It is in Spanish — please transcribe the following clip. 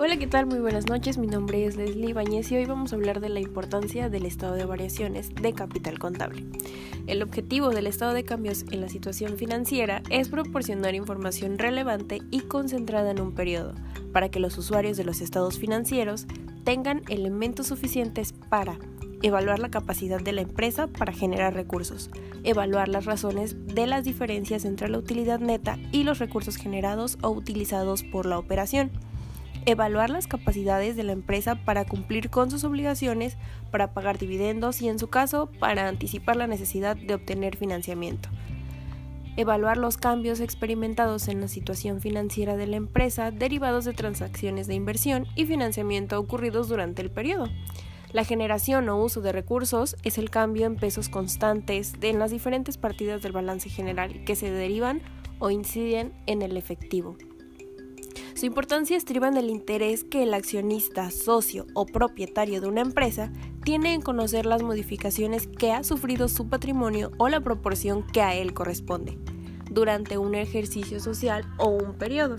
Hola, ¿qué tal? Muy buenas noches. Mi nombre es Leslie Bañez y hoy vamos a hablar de la importancia del estado de variaciones de capital contable. El objetivo del estado de cambios en la situación financiera es proporcionar información relevante y concentrada en un periodo, para que los usuarios de los estados financieros tengan elementos suficientes para evaluar la capacidad de la empresa para generar recursos, evaluar las razones de las diferencias entre la utilidad neta y los recursos generados o utilizados por la operación, evaluar las capacidades de la empresa para cumplir con sus obligaciones, para pagar dividendos y en su caso para anticipar la necesidad de obtener financiamiento. Evaluar los cambios experimentados en la situación financiera de la empresa derivados de transacciones de inversión y financiamiento ocurridos durante el periodo. La generación o uso de recursos es el cambio en pesos constantes en las diferentes partidas del balance general que se derivan o inciden en el efectivo. Su importancia estriba en el interés que el accionista, socio o propietario de una empresa tiene en conocer las modificaciones que ha sufrido su patrimonio o la proporción que a él corresponde durante un ejercicio social o un periodo.